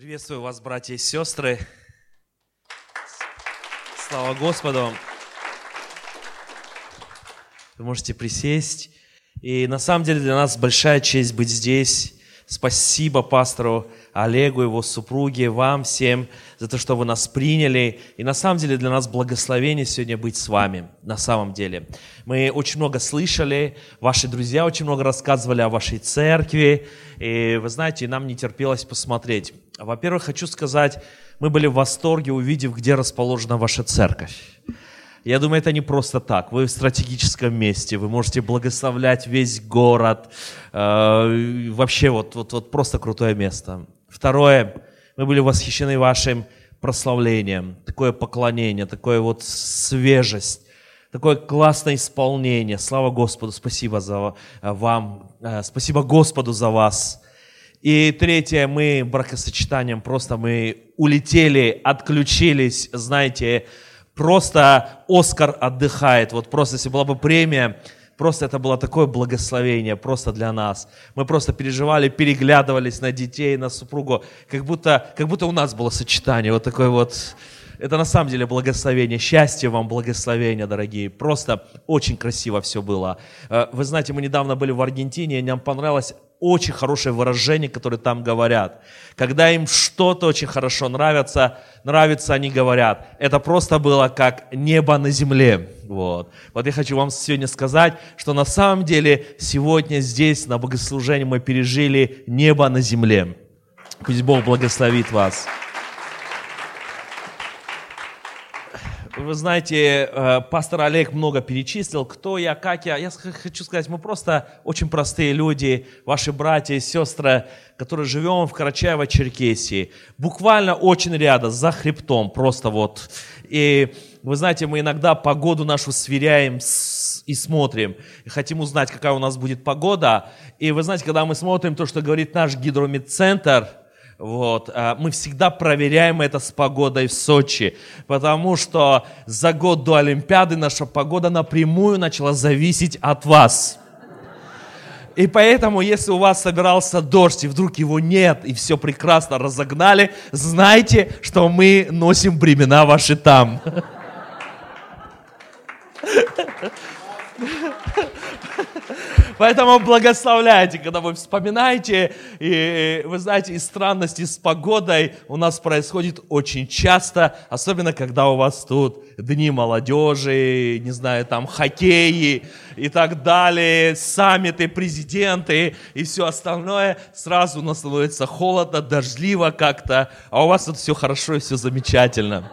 Приветствую вас, братья и сестры. Слава Господу. Вы можете присесть. И на самом деле для нас большая честь быть здесь. Спасибо пастору Олегу, его супруге, вам всем за то, что вы нас приняли. И на самом деле для нас благословение сегодня быть с вами, на самом деле. Мы очень много слышали, ваши друзья очень много рассказывали о вашей церкви. И вы знаете, нам не терпелось посмотреть. Во-первых, хочу сказать, мы были в восторге, увидев, где расположена ваша церковь. Я думаю, это не просто так. Вы в стратегическом месте, вы можете благословлять весь город. Э, вообще вот, вот, вот просто крутое место. Второе, мы были восхищены вашим прославлением, такое поклонение, такое вот свежесть, такое классное исполнение. Слава Господу, спасибо за э, вам, спасибо Господу за вас. И третье, мы бракосочетанием просто мы улетели, отключились, знаете, просто Оскар отдыхает. Вот просто, если была бы премия, просто это было такое благословение просто для нас. Мы просто переживали, переглядывались на детей, на супругу, как будто, как будто у нас было сочетание, вот такое вот, это на самом деле благословение. Счастье вам, благословение, дорогие. Просто очень красиво все было. Э, вы знаете, мы недавно были в Аргентине, и нам понравилось очень хорошее выражение, которое там говорят. Когда им что-то очень хорошо нравится, нравится, они говорят. Это просто было как небо на земле. Вот. вот я хочу вам сегодня сказать, что на самом деле сегодня здесь на богослужении мы пережили небо на земле. Пусть Бог благословит вас. Вы знаете, э, пастор Олег много перечислил, кто я, как я. Я хочу сказать, мы просто очень простые люди, ваши братья и сестры, которые живем в Карачаево-Черкесии. Буквально очень рядом, за хребтом, просто вот. И вы знаете, мы иногда погоду нашу сверяем и смотрим. И хотим узнать, какая у нас будет погода. И вы знаете, когда мы смотрим то, что говорит наш гидромедцентр – вот. А мы всегда проверяем это с погодой в Сочи, потому что за год до Олимпиады наша погода напрямую начала зависеть от вас. И поэтому, если у вас собирался дождь, и вдруг его нет, и все прекрасно разогнали, знайте, что мы носим бремена ваши там. Поэтому благословляйте, когда вы вспоминаете, и вы знаете, и странности с погодой у нас происходит очень часто, особенно когда у вас тут дни молодежи, не знаю, там хоккеи и так далее, саммиты, президенты и все остальное, сразу у нас становится холодно, дождливо как-то, а у вас тут все хорошо и все замечательно.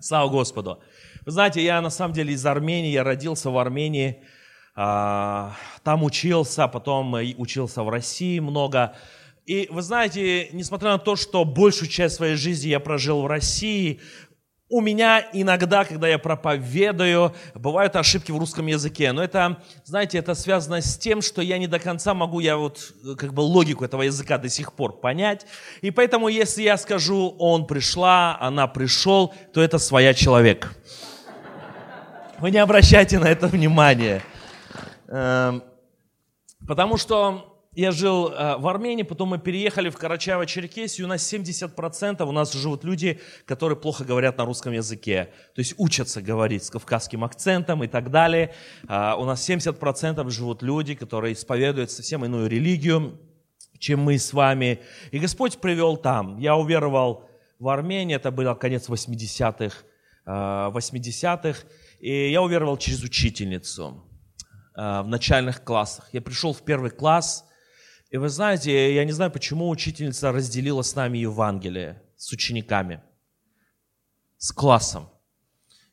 Слава Господу. Вы знаете, я на самом деле из Армении, я родился в Армении, там учился, потом учился в России много. И вы знаете, несмотря на то, что большую часть своей жизни я прожил в России, у меня иногда, когда я проповедую, бывают ошибки в русском языке. Но это, знаете, это связано с тем, что я не до конца могу, я вот как бы логику этого языка до сих пор понять. И поэтому, если я скажу, он пришла, она пришел, то это своя человек. Вы не обращайте на это внимания. Эм, потому что я жил э, в Армении, потом мы переехали в Карачаево-Черкесию, у нас 70% у нас живут люди, которые плохо говорят на русском языке, то есть учатся говорить с кавказским акцентом и так далее. А, у нас 70% живут люди, которые исповедуют совсем иную религию, чем мы с вами. И Господь привел там. Я уверовал в Армении, это был конец 80-х, 80-х, э, и я уверовал через учительницу. Э, в начальных классах. Я пришел в первый класс, и вы знаете, я не знаю, почему учительница разделила с нами Евангелие, с учениками, с классом.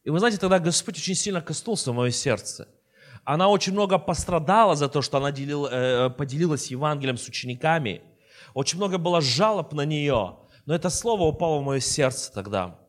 И вы знаете, тогда Господь очень сильно коснулся в мое сердце. Она очень много пострадала за то, что она делила, э, поделилась Евангелием с учениками. Очень много было жалоб на нее. Но это слово упало в мое сердце тогда.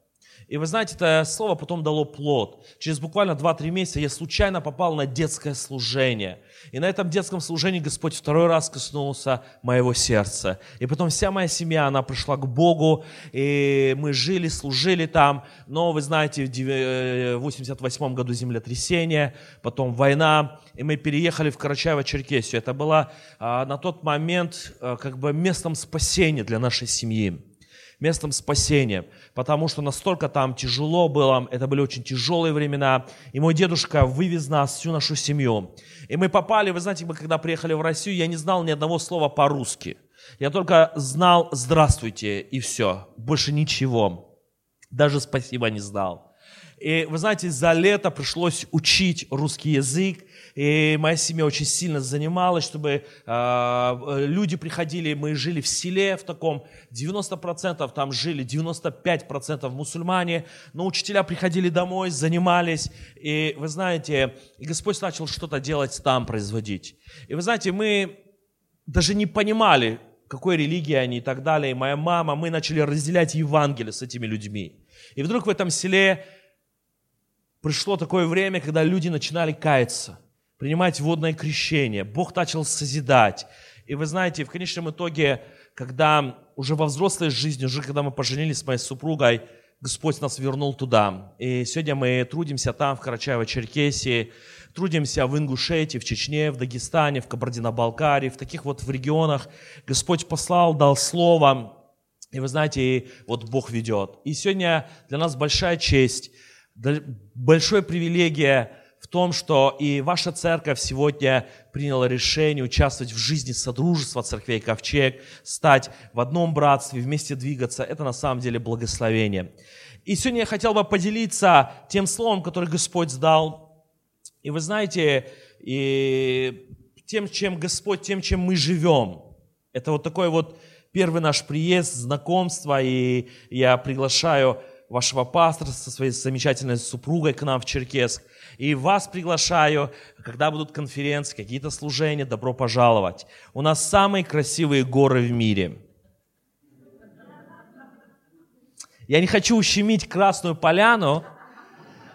И вы знаете, это слово потом дало плод. Через буквально 2-3 месяца я случайно попал на детское служение. И на этом детском служении Господь второй раз коснулся моего сердца. И потом вся моя семья, она пришла к Богу, и мы жили, служили там. Но вы знаете, в 88 э, году землетрясение, потом война, и мы переехали в Карачаево-Черкесию. Это было а, на тот момент а, как бы местом спасения для нашей семьи. Местом спасения, потому что настолько там тяжело было, это были очень тяжелые времена, и мой дедушка вывез нас, всю нашу семью. И мы попали, вы знаете, мы когда приехали в Россию, я не знал ни одного слова по-русски. Я только знал «здравствуйте» и все, больше ничего. Даже спасибо не знал. И вы знаете, за лето пришлось учить русский язык, и моя семья очень сильно занималась, чтобы э, люди приходили, мы жили в селе в таком, 90% там жили, 95% мусульмане, но учителя приходили домой, занимались, и вы знаете, и Господь начал что-то делать там, производить. И вы знаете, мы даже не понимали, какой религии они и так далее. И моя мама, мы начали разделять Евангелие с этими людьми. И вдруг в этом селе пришло такое время, когда люди начинали каяться, принимать водное крещение. Бог начал созидать. И вы знаете, в конечном итоге, когда уже во взрослой жизни, уже когда мы поженились с моей супругой, Господь нас вернул туда. И сегодня мы трудимся там, в Карачаево-Черкесии, трудимся в Ингушетии, в Чечне, в Дагестане, в Кабардино-Балкарии, в таких вот в регионах. Господь послал, дал слово, и вы знаете, вот Бог ведет. И сегодня для нас большая честь – большая привилегия в том, что и ваша церковь сегодня приняла решение участвовать в жизни Содружества Церквей Ковчег, стать в одном братстве, вместе двигаться. Это на самом деле благословение. И сегодня я хотел бы поделиться тем словом, которое Господь сдал. И вы знаете, и тем, чем Господь, тем, чем мы живем. Это вот такой вот первый наш приезд, знакомство, и я приглашаю вашего пастора со своей замечательной супругой к нам в Черкесск. И вас приглашаю, когда будут конференции, какие-то служения, добро пожаловать. У нас самые красивые горы в мире. Я не хочу ущемить Красную Поляну,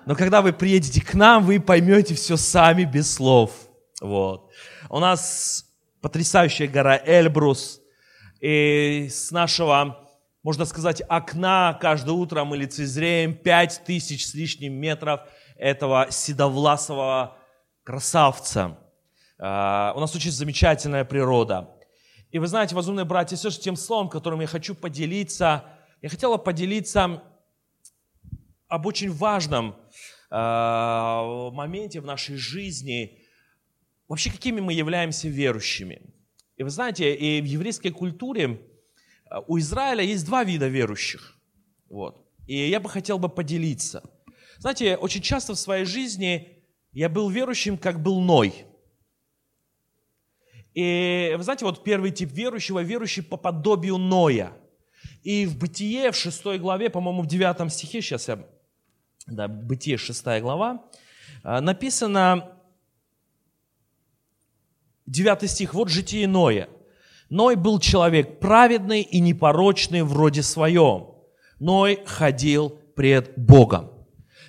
но когда вы приедете к нам, вы поймете все сами без слов. Вот. У нас потрясающая гора Эльбрус. И с нашего можно сказать, окна. Каждое утро мы лицезреем пять тысяч с лишним метров этого седовласого красавца. А, у нас очень замечательная природа. И вы знаете, возумные братья и сестры, тем словом, которым я хочу поделиться, я хотела поделиться об очень важном а, моменте в нашей жизни, вообще какими мы являемся верующими. И вы знаете, и в еврейской культуре у Израиля есть два вида верующих. Вот. И я бы хотел бы поделиться. Знаете, очень часто в своей жизни я был верующим, как был Ной. И вы знаете, вот первый тип верующего, верующий по подобию Ноя. И в Бытие, в 6 главе, по-моему, в 9 стихе, сейчас я, да, Бытие, 6 глава, э, написано, 9 стих, вот житие Ноя. Ной был человек праведный и непорочный вроде своем. Ной ходил пред Богом.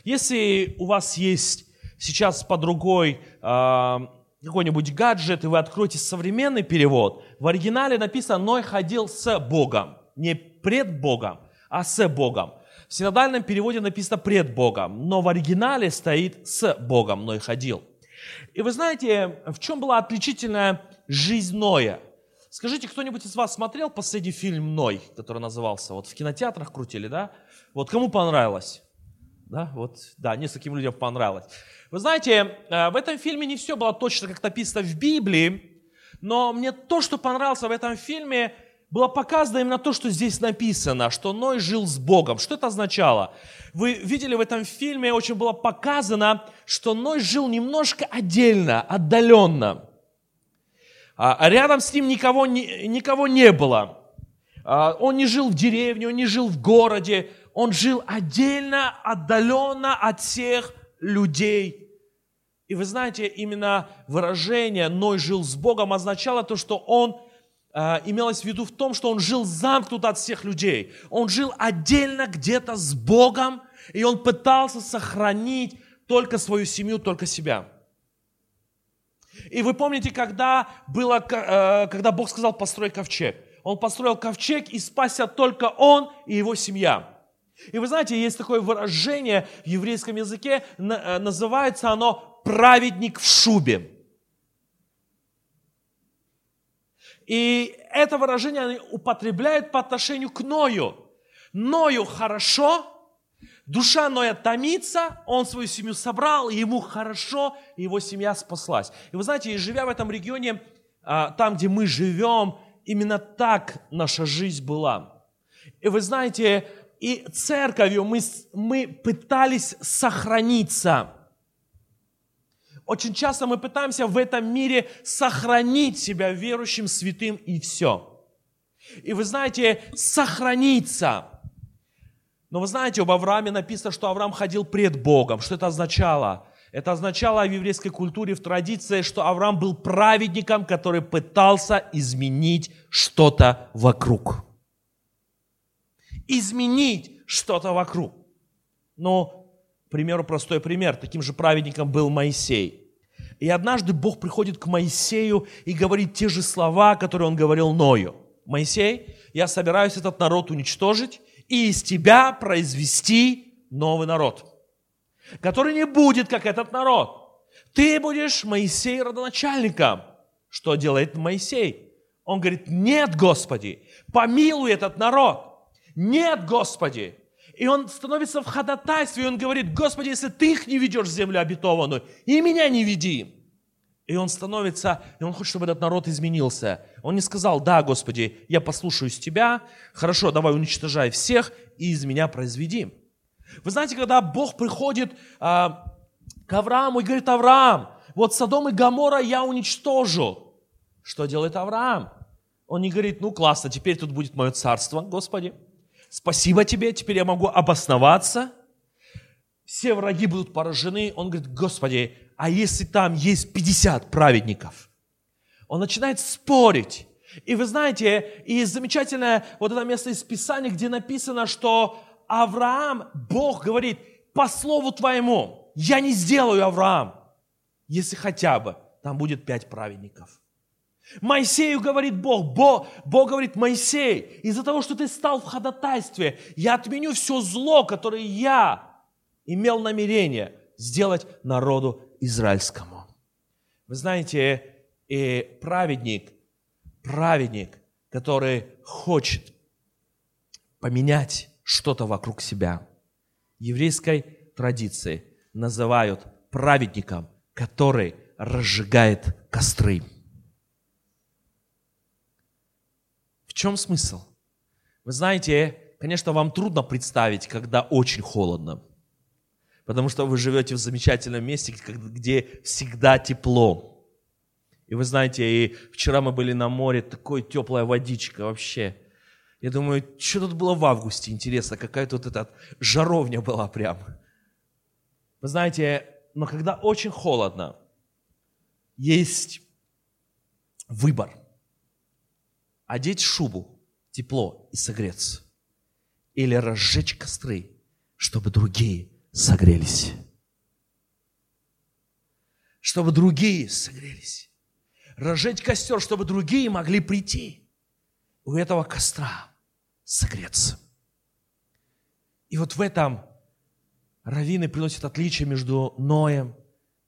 Если у вас есть сейчас под рукой э, какой-нибудь гаджет, и вы откроете современный перевод, в оригинале написано «Ной ходил с Богом». Не пред Богом, а с Богом. В синодальном переводе написано «пред Богом», но в оригинале стоит «с Богом Ной ходил». И вы знаете, в чем была отличительная жизнь Ноя? Скажите, кто-нибудь из вас смотрел последний фильм «Ной», который назывался? Вот в кинотеатрах крутили, да? Вот кому понравилось? Да, вот, да, нескольким людям понравилось. Вы знаете, э, в этом фильме не все было точно, как написано в Библии, но мне то, что понравилось в этом фильме, было показано именно то, что здесь написано, что Ной жил с Богом. Что это означало? Вы видели в этом фильме, очень было показано, что Ной жил немножко отдельно, отдаленно. А, а рядом с ним никого, никого не было. А, он не жил в деревне, он не жил в городе, он жил отдельно, отдаленно от всех людей. И вы знаете, именно выражение «Ной жил с Богом» означало то, что он э, имелось в виду в том, что он жил замкнут от всех людей. Он жил отдельно где-то с Богом, и он пытался сохранить только свою семью, только себя. И вы помните, когда, было, э, когда Бог сказал, построй ковчег. Он построил ковчег, и спасся только он и его семья. И вы знаете, есть такое выражение в еврейском языке, э, называется оно «праведник в шубе». И это выражение они употребляют по отношению к Ною. Ною хорошо, душа Ноя томится, он свою семью собрал, ему хорошо, его семья спаслась. И вы знаете, живя в этом регионе, а, там, где мы живем, именно так наша жизнь была. И вы знаете, и церковью мы, мы пытались сохраниться. Очень часто мы пытаемся в этом мире сохранить себя верующим, святым и все. И вы знаете, сохраниться. Но вы знаете, об Аврааме написано, что Авраам ходил пред Богом. Что это означало? Это означало в еврейской культуре, в традиции, что Авраам был праведником, который пытался изменить что-то вокруг. Изменить что-то вокруг. Ну, к примеру, простой пример. Таким же праведником был Моисей. И однажды Бог приходит к Моисею и говорит те же слова, которые он говорил Ною. Моисей, я собираюсь этот народ уничтожить и из тебя произвести новый народ который не будет, как этот народ. Ты будешь Моисей родоначальником. Что делает Моисей? Он говорит, нет, Господи, помилуй этот народ. Нет, Господи. И он становится в ходатайстве, и он говорит, Господи, если ты их не ведешь в землю обетованную, и меня не веди. И он становится, и он хочет, чтобы этот народ изменился. Он не сказал, да, Господи, я послушаюсь Тебя, хорошо, давай уничтожай всех и из меня произведи. Вы знаете, когда Бог приходит а, к Аврааму и говорит, Авраам, вот Содом и Гамора я уничтожу. Что делает Авраам? Он не говорит, ну классно, теперь тут будет мое царство, Господи. Спасибо тебе, теперь я могу обосноваться. Все враги будут поражены. Он говорит, Господи, а если там есть 50 праведников? Он начинает спорить. И вы знаете, и замечательное вот это место из Писания, где написано, что Авраам, Бог говорит, по слову твоему, я не сделаю Авраам, если хотя бы там будет пять праведников. Моисею говорит Бог, Бог, Бог говорит, Моисей, из-за того, что ты стал в ходатайстве, я отменю все зло, которое я имел намерение сделать народу израильскому. Вы знаете, и праведник, праведник, который хочет поменять что-то вокруг себя. Еврейской традиции называют праведником, который разжигает костры. В чем смысл? Вы знаете, конечно, вам трудно представить, когда очень холодно. Потому что вы живете в замечательном месте, где всегда тепло. И вы знаете, и вчера мы были на море, такой теплая водичка вообще – я думаю, что тут было в августе, интересно, какая тут эта жаровня была прям. Вы знаете, но когда очень холодно, есть выбор. Одеть шубу, тепло и согреться. Или разжечь костры, чтобы другие согрелись. Чтобы другие согрелись. Разжечь костер, чтобы другие могли прийти у этого костра согреться. И вот в этом раввины приносят отличие между Ноем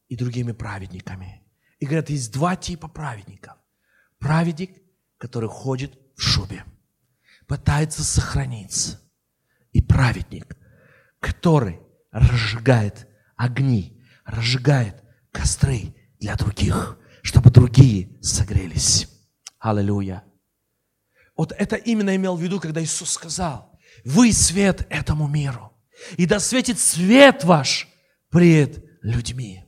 и другими праведниками. И говорят, есть два типа праведников. Праведник, который ходит в шубе, пытается сохраниться. И праведник, который разжигает огни, разжигает костры для других, чтобы другие согрелись. Аллилуйя. Вот это именно имел в виду, когда Иисус сказал, вы свет этому миру, и да светит свет ваш пред людьми.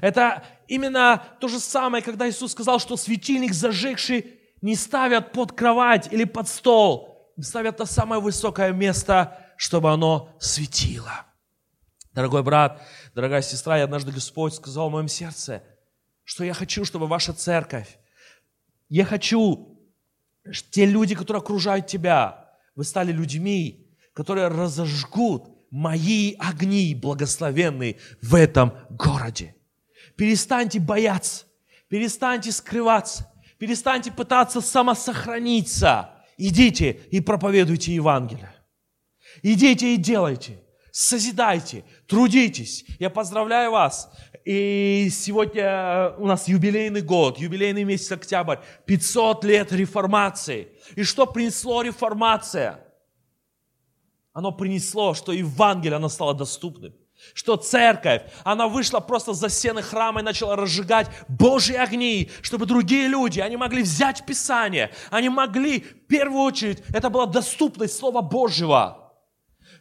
Это именно то же самое, когда Иисус сказал, что светильник зажегший не ставят под кровать или под стол, ставят на самое высокое место, чтобы оно светило. Дорогой брат, дорогая сестра, и однажды Господь сказал в моем сердце, что я хочу, чтобы ваша церковь, я хочу, те люди, которые окружают тебя, вы стали людьми, которые разожгут мои огни благословенные в этом городе. Перестаньте бояться, перестаньте скрываться, перестаньте пытаться самосохраниться. Идите и проповедуйте Евангелие. Идите и делайте, созидайте, трудитесь. Я поздравляю вас. И сегодня у нас юбилейный год, юбилейный месяц октябрь, 500 лет реформации. И что принесло реформация? оно принесло, что Евангелие, оно стало доступным. Что церковь, она вышла просто за стены храма и начала разжигать Божьи огни, чтобы другие люди, они могли взять Писание, они могли, в первую очередь, это была доступность Слова Божьего.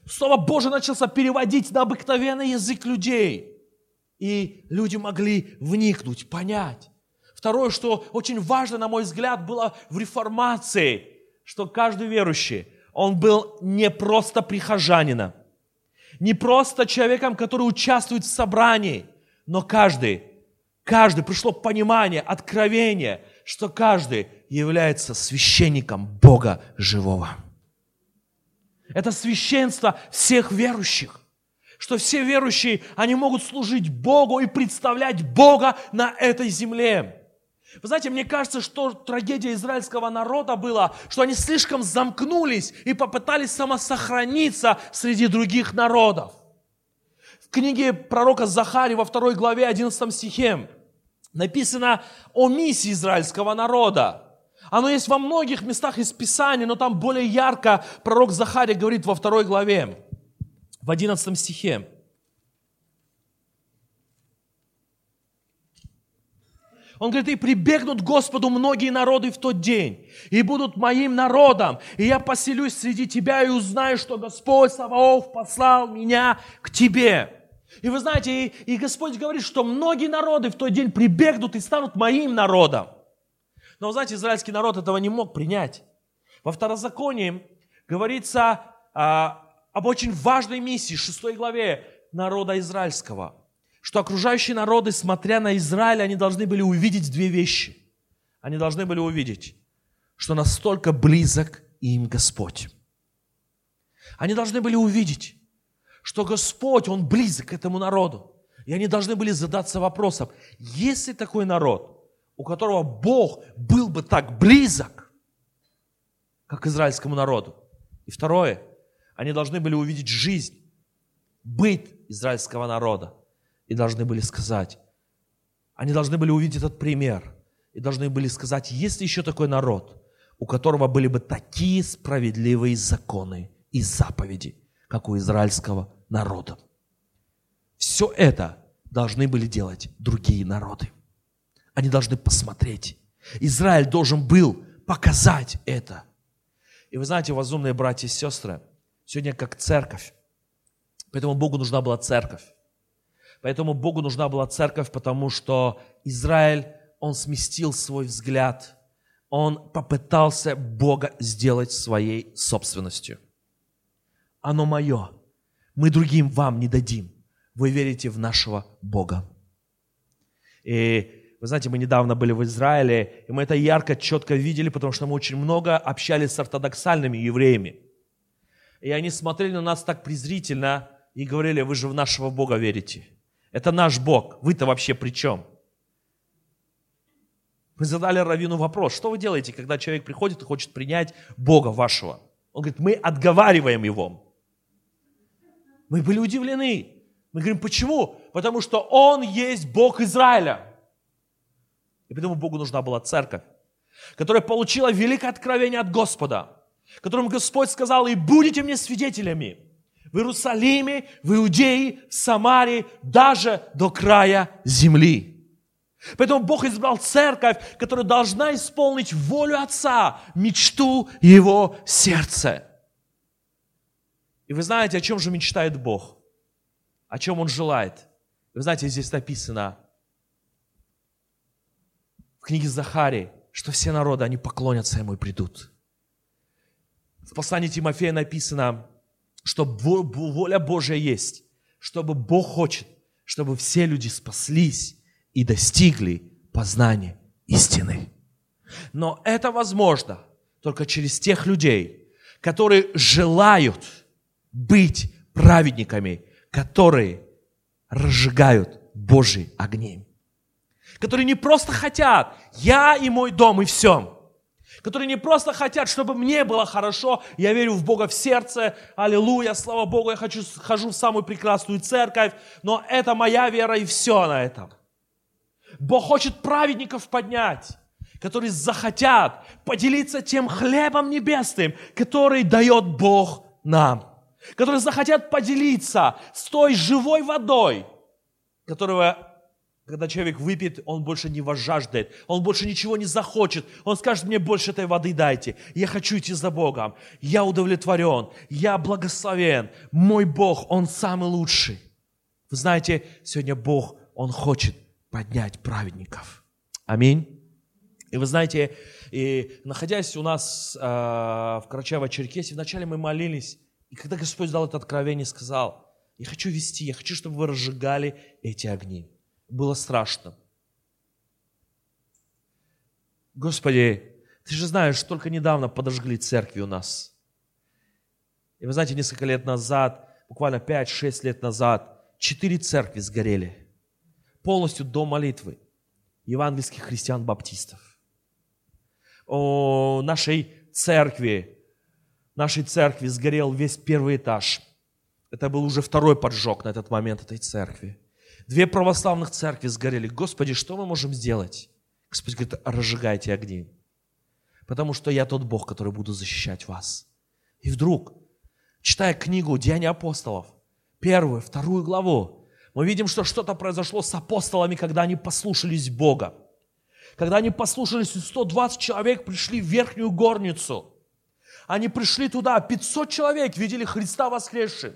Слово Божье начался переводить на обыкновенный язык людей. И люди могли вникнуть, понять. Второе, что очень важно, на мой взгляд, было в реформации, что каждый верующий, он был не просто прихожанином, не просто человеком, который участвует в собрании, но каждый, каждый пришло понимание, откровение, что каждый является священником Бога живого. Это священство всех верующих. Что все верующие, они могут служить Богу и представлять Бога на этой земле. Вы знаете, мне кажется, что трагедия израильского народа была, что они слишком замкнулись и попытались самосохраниться среди других народов. В книге пророка Захари во второй главе 11 стихе написано о миссии израильского народа. Оно есть во многих местах из Писания, но там более ярко пророк Захария говорит во второй главе, в 11 стихе. Он говорит, и прибегнут к Господу многие народы в тот день, и будут моим народом, и я поселюсь среди тебя и узнаю, что Господь Саваоф послал меня к тебе. И вы знаете, и, и Господь говорит, что многие народы в тот день прибегнут и станут моим народом. Но знаете, израильский народ этого не мог принять. Во второзаконии говорится а, об очень важной миссии, 6 главе народа израильского – что окружающие народы, смотря на Израиль, они должны были увидеть две вещи. Они должны были увидеть, что настолько близок им Господь. Они должны были увидеть, что Господь, Он близок к этому народу. И они должны были задаться вопросом, есть ли такой народ, у которого Бог был бы так близок, как израильскому народу. И второе, они должны были увидеть жизнь, быт израильского народа и должны были сказать, они должны были увидеть этот пример и должны были сказать, есть ли еще такой народ, у которого были бы такие справедливые законы и заповеди, как у израильского народа. Все это должны были делать другие народы. Они должны посмотреть. Израиль должен был показать это. И вы знаете, возумные братья и сестры, сегодня как церковь, поэтому Богу нужна была церковь. Поэтому Богу нужна была церковь, потому что Израиль, он сместил свой взгляд, он попытался Бога сделать своей собственностью. Оно мое, мы другим вам не дадим. Вы верите в нашего Бога. И вы знаете, мы недавно были в Израиле, и мы это ярко, четко видели, потому что мы очень много общались с ортодоксальными евреями. И они смотрели на нас так презрительно и говорили, вы же в нашего Бога верите. Это наш Бог. Вы-то вообще при чем? Мы задали Равину вопрос, что вы делаете, когда человек приходит и хочет принять Бога вашего? Он говорит, мы отговариваем его. Мы были удивлены. Мы говорим, почему? Потому что Он есть Бог Израиля. И поэтому Богу нужна была церковь, которая получила великое откровение от Господа, которым Господь сказал, и будете мне свидетелями в Иерусалиме, в Иудее, в Самарии, даже до края земли. Поэтому Бог избрал церковь, которая должна исполнить волю Отца, мечту Его сердца. И вы знаете, о чем же мечтает Бог? О чем Он желает? Вы знаете, здесь написано в книге Захарии, что все народы, они поклонятся Ему и придут. В послании Тимофея написано, что воля Божья есть, чтобы Бог хочет, чтобы все люди спаслись и достигли познания истины. Но это возможно только через тех людей, которые желают быть праведниками, которые разжигают Божий огни. Которые не просто хотят, я и мой дом и все которые не просто хотят, чтобы мне было хорошо, я верю в Бога в сердце, аллилуйя, слава Богу, я хочу, хожу в самую прекрасную церковь, но это моя вера и все на этом. Бог хочет праведников поднять, которые захотят поделиться тем хлебом небесным, который дает Бог нам. которые захотят поделиться с той живой водой, которого когда человек выпьет, он больше не возжаждет, он больше ничего не захочет. Он скажет, мне больше этой воды дайте. Я хочу идти за Богом. Я удовлетворен, я благословен. Мой Бог, Он самый лучший. Вы знаете, сегодня Бог, Он хочет поднять праведников. Аминь. И вы знаете, и находясь у нас э, в Карачаево-Черкесии, вначале мы молились, и когда Господь дал это откровение, сказал, я хочу вести, я хочу, чтобы вы разжигали эти огни было страшно. Господи, ты же знаешь, только недавно подожгли церкви у нас. И вы знаете, несколько лет назад, буквально 5-6 лет назад, четыре церкви сгорели. Полностью до молитвы евангельских христиан-баптистов. О нашей церкви, нашей церкви сгорел весь первый этаж. Это был уже второй поджог на этот момент этой церкви. Две православных церкви сгорели. Господи, что мы можем сделать? Господь говорит, разжигайте огни. Потому что я тот Бог, который буду защищать вас. И вдруг, читая книгу «Деяния апостолов», первую, вторую главу, мы видим, что что-то произошло с апостолами, когда они послушались Бога. Когда они послушались, 120 человек пришли в верхнюю горницу. Они пришли туда, 500 человек видели Христа воскресшим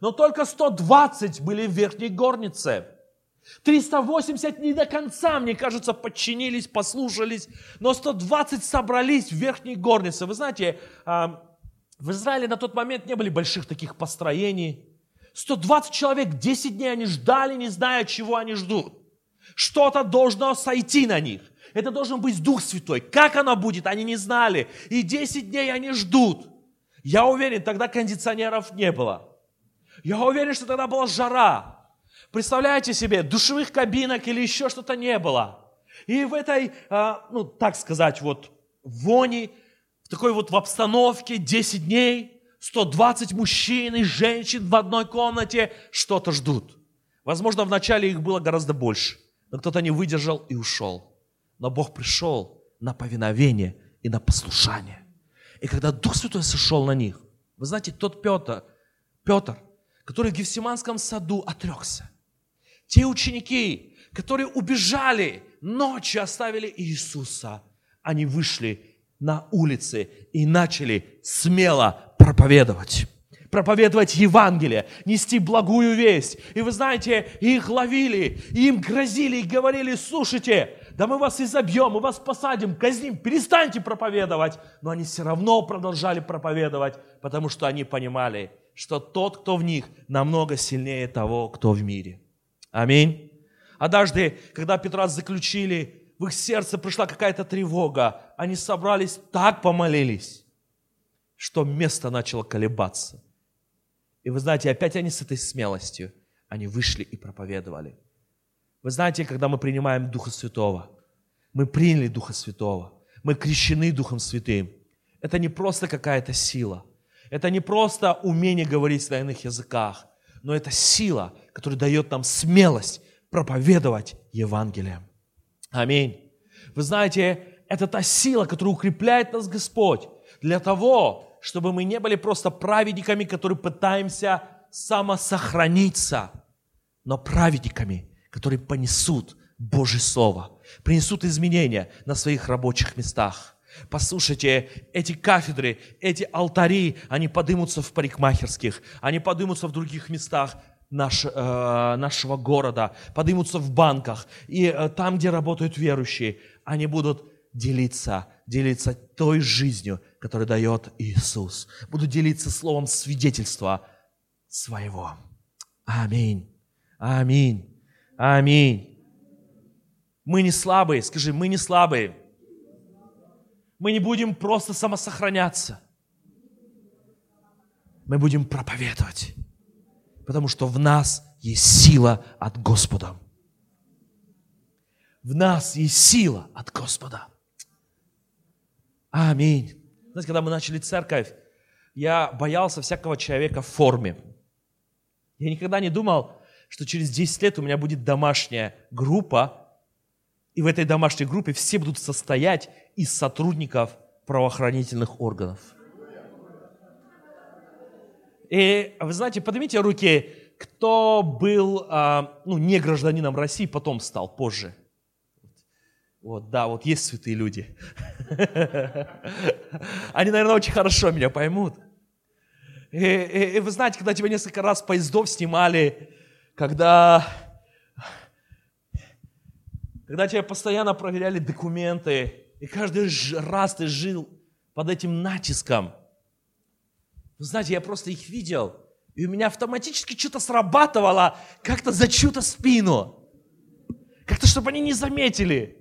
но только 120 были в верхней горнице. 380 не до конца, мне кажется, подчинились, послушались, но 120 собрались в верхней горнице. Вы знаете, а, в Израиле на тот момент не были больших таких построений. 120 человек, 10 дней они ждали, не зная, чего они ждут. Что-то должно сойти на них. Это должен быть Дух Святой. Как оно будет, они не знали. И 10 дней они ждут. Я уверен, тогда кондиционеров не было. Я уверен, что тогда была жара. Представляете себе, душевых кабинок или еще что-то не было. И в этой, а, ну, так сказать, вот вони, в такой вот в обстановке 10 дней, 120 мужчин и женщин в одной комнате что-то ждут. Возможно, вначале их было гораздо больше, но кто-то не выдержал и ушел. Но Бог пришел на повиновение и на послушание. И когда Дух Святой сошел на них, вы знаете, тот Петр, Петр, который в Гефсиманском саду отрекся. Те ученики, которые убежали, ночью оставили Иисуса, они вышли на улицы и начали смело проповедовать проповедовать Евангелие, нести благую весть. И вы знаете, их ловили, им грозили и говорили, слушайте, да мы вас изобьем, мы вас посадим, казним, перестаньте проповедовать. Но они все равно продолжали проповедовать, потому что они понимали, что тот, кто в них, намного сильнее того, кто в мире. Аминь. Однажды, когда Петра заключили, в их сердце пришла какая-то тревога. Они собрались, так помолились, что место начало колебаться. И вы знаете, опять они с этой смелостью, они вышли и проповедовали. Вы знаете, когда мы принимаем Духа Святого, мы приняли Духа Святого, мы крещены Духом Святым. Это не просто какая-то сила – это не просто умение говорить на иных языках, но это сила, которая дает нам смелость проповедовать Евангелие. Аминь. Вы знаете, это та сила, которая укрепляет нас Господь для того, чтобы мы не были просто праведниками, которые пытаемся самосохраниться, но праведниками, которые понесут Божье Слово, принесут изменения на своих рабочих местах – Послушайте, эти кафедры, эти алтари, они подымутся в парикмахерских, они подымутся в других местах наш, э, нашего города, подымутся в банках. И э, там, где работают верующие, они будут делиться, делиться той жизнью, которую дает Иисус. Будут делиться словом свидетельства своего. Аминь. Аминь. Аминь. Мы не слабые, скажи, мы не слабые мы не будем просто самосохраняться. Мы будем проповедовать. Потому что в нас есть сила от Господа. В нас есть сила от Господа. Аминь. Знаете, когда мы начали церковь, я боялся всякого человека в форме. Я никогда не думал, что через 10 лет у меня будет домашняя группа, и в этой домашней группе все будут состоять из сотрудников правоохранительных органов. И вы знаете, поднимите руки, кто был а, ну, не гражданином России, потом стал позже. Вот, да, вот есть святые люди. Они, наверное, очень хорошо меня поймут. И, и, и вы знаете, когда тебя несколько раз поездов снимали, когда, когда тебя постоянно проверяли документы, и каждый раз ты жил под этим натиском. Вы знаете, я просто их видел, и у меня автоматически что-то срабатывало, как-то за чью-то спину. Как-то, чтобы они не заметили.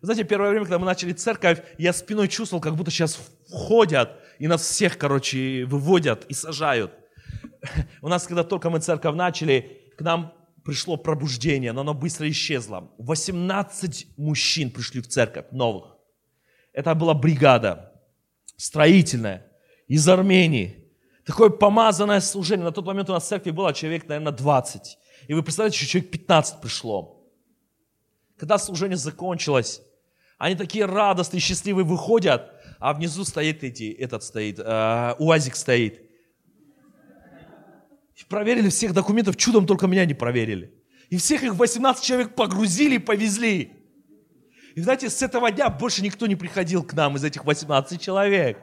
Знаете, первое время, когда мы начали церковь, я спиной чувствовал, как будто сейчас входят и нас всех, короче, выводят и сажают. У нас, когда только мы церковь начали, к нам пришло пробуждение, но оно быстро исчезло. 18 мужчин пришли в церковь, новых. Это была бригада строительная из Армении. Такое помазанное служение. На тот момент у нас в церкви было человек, наверное, 20. И вы представляете, что человек 15 пришло. Когда служение закончилось, они такие радостные, счастливые выходят, а внизу стоит эти, этот стоит, э, УАЗик стоит. Проверили всех документов, чудом только меня не проверили. И всех их 18 человек погрузили и повезли. И знаете, с этого дня больше никто не приходил к нам из этих 18 человек.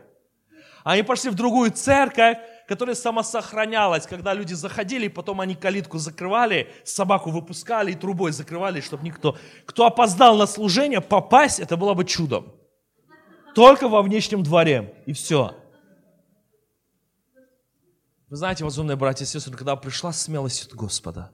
Они пошли в другую церковь, которая самосохранялась, когда люди заходили, потом они калитку закрывали, собаку выпускали и трубой закрывали, чтобы никто... Кто опоздал на служение, попасть, это было бы чудом. Только во внешнем дворе, и все. Вы знаете, возумные братья и сестры, когда пришла смелость от Господа,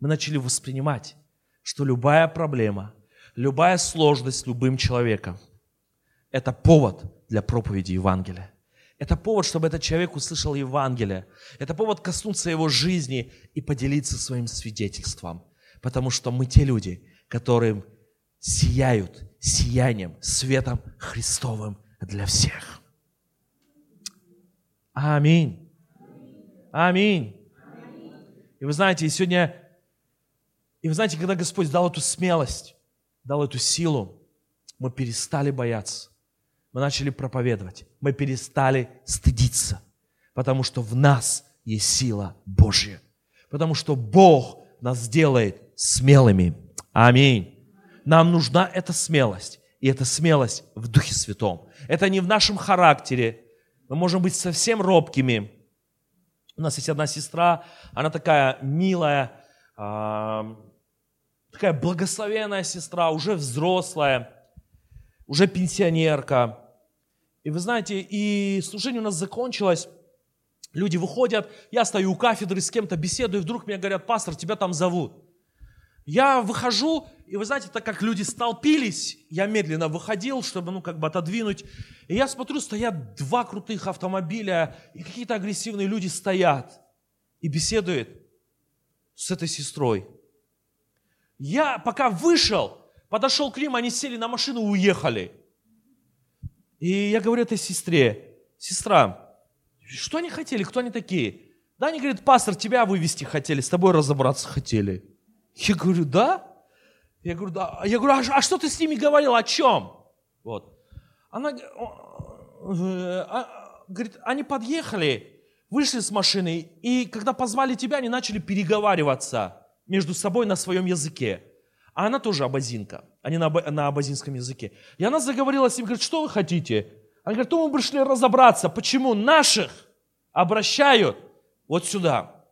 мы начали воспринимать, что любая проблема, любая сложность с любым человеком – это повод для проповеди Евангелия. Это повод, чтобы этот человек услышал Евангелие. Это повод коснуться его жизни и поделиться своим свидетельством. Потому что мы те люди, которым сияют сиянием, светом Христовым для всех. Аминь. Аминь. И вы знаете, сегодня, и вы знаете, когда Господь дал эту смелость, дал эту силу, мы перестали бояться мы начали проповедовать, мы перестали стыдиться, потому что в нас есть сила Божья, потому что Бог нас делает смелыми. Аминь. Нам нужна эта смелость, и эта смелость в Духе Святом. Это не в нашем характере. Мы можем быть совсем робкими. У нас есть одна сестра, она такая милая, такая благословенная сестра, уже взрослая, уже пенсионерка. И вы знаете, и служение у нас закончилось, люди выходят, я стою у кафедры, с кем-то беседую, и вдруг мне говорят, пастор, тебя там зовут. Я выхожу, и вы знаете, так как люди столпились, я медленно выходил, чтобы, ну, как бы отодвинуть. И я смотрю, стоят два крутых автомобиля, и какие-то агрессивные люди стоят и беседуют с этой сестрой. Я пока вышел, подошел к ним, они сели на машину и уехали. И я говорю этой сестре, сестра, что они хотели, кто они такие? Да, они говорят, пастор, тебя вывести хотели, с тобой разобраться хотели. Я говорю, да? Я говорю, да. Я говорю, а, а что ты с ними говорил, о чем? Вот. Она а, говорит, они подъехали, вышли с машины, и когда позвали тебя, они начали переговариваться между собой на своем языке. А она тоже абазинка, они на, на абазинском языке. И она заговорила с ним, говорит, что вы хотите? Она говорит, то мы пришли разобраться, почему наших обращают вот сюда.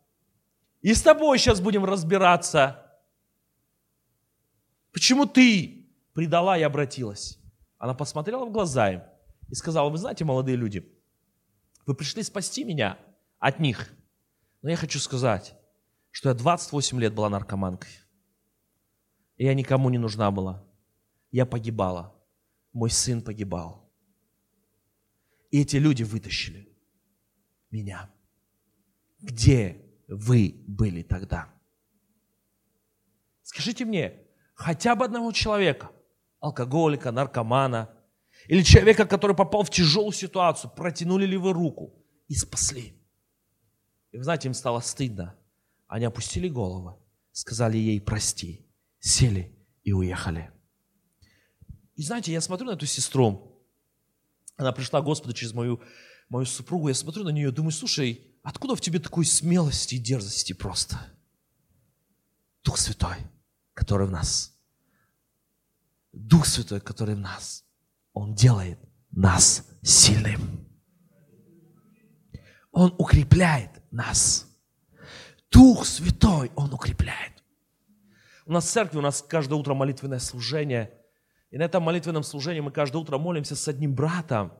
И с тобой сейчас будем разбираться. Почему ты предала и обратилась? Она посмотрела в глаза им и сказала, вы знаете, молодые люди, вы пришли спасти меня от них. Но я хочу сказать, что я 28 лет была наркоманкой. И я никому не нужна была. Я погибала. Мой сын погибал. И эти люди вытащили меня. Где вы были тогда? Скажите мне, хотя бы одного человека, алкоголика, наркомана, или человека, который попал в тяжелую ситуацию, протянули ли вы руку и спасли? И вы знаете, им стало стыдно. Они опустили головы, сказали ей прости сели и уехали. И знаете, я смотрю на эту сестру, она пришла к Господу через мою, мою супругу, я смотрю на нее, думаю, слушай, Откуда в тебе такой смелости и дерзости просто? Дух Святой, который в нас. Дух Святой, который в нас. Он делает нас сильным. Он укрепляет нас. Дух Святой, Он укрепляет. У нас в церкви, у нас каждое утро молитвенное служение. И на этом молитвенном служении мы каждое утро молимся с одним братом,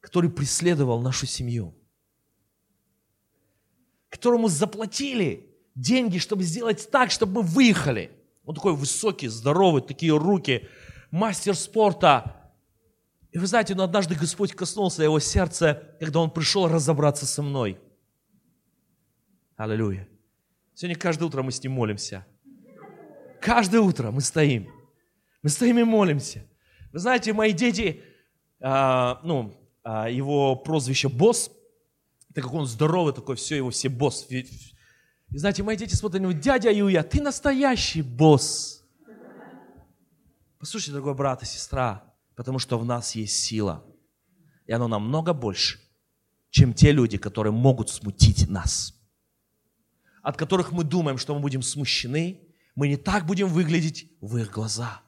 который преследовал нашу семью. Которому заплатили деньги, чтобы сделать так, чтобы мы выехали. Он такой высокий, здоровый, такие руки, мастер спорта. И вы знаете, но однажды Господь коснулся его сердца, когда он пришел разобраться со мной. Аллилуйя. Сегодня каждое утро мы с ним молимся. Каждое утро мы стоим. Мы стоим и молимся. Вы знаете, мои дети, а, ну, а, его прозвище «босс», так как он здоровый такой, все, его все босс. И знаете, мои дети смотрят на него, дядя Юя, ты настоящий босс. Послушайте, дорогой брат и сестра, потому что в нас есть сила. И оно намного больше, чем те люди, которые могут смутить нас. От которых мы думаем, что мы будем смущены, мы не так будем выглядеть в их глаза.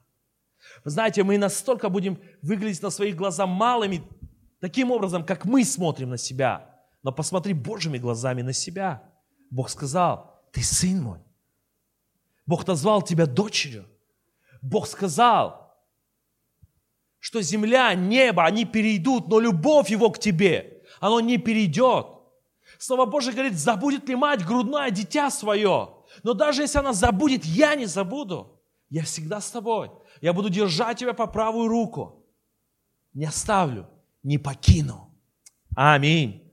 Вы знаете, мы настолько будем выглядеть на своих глаза малыми, таким образом, как мы смотрим на себя. Но посмотри Божьими глазами на себя. Бог сказал, ты сын мой. Бог назвал тебя дочерью. Бог сказал, что земля, небо, они перейдут, но любовь его к тебе, оно не перейдет. Слово Божие говорит, забудет ли мать грудное дитя свое? Но даже если она забудет, я не забуду. Я всегда с тобой. Я буду держать тебя по правую руку. Не оставлю, не покину. Аминь.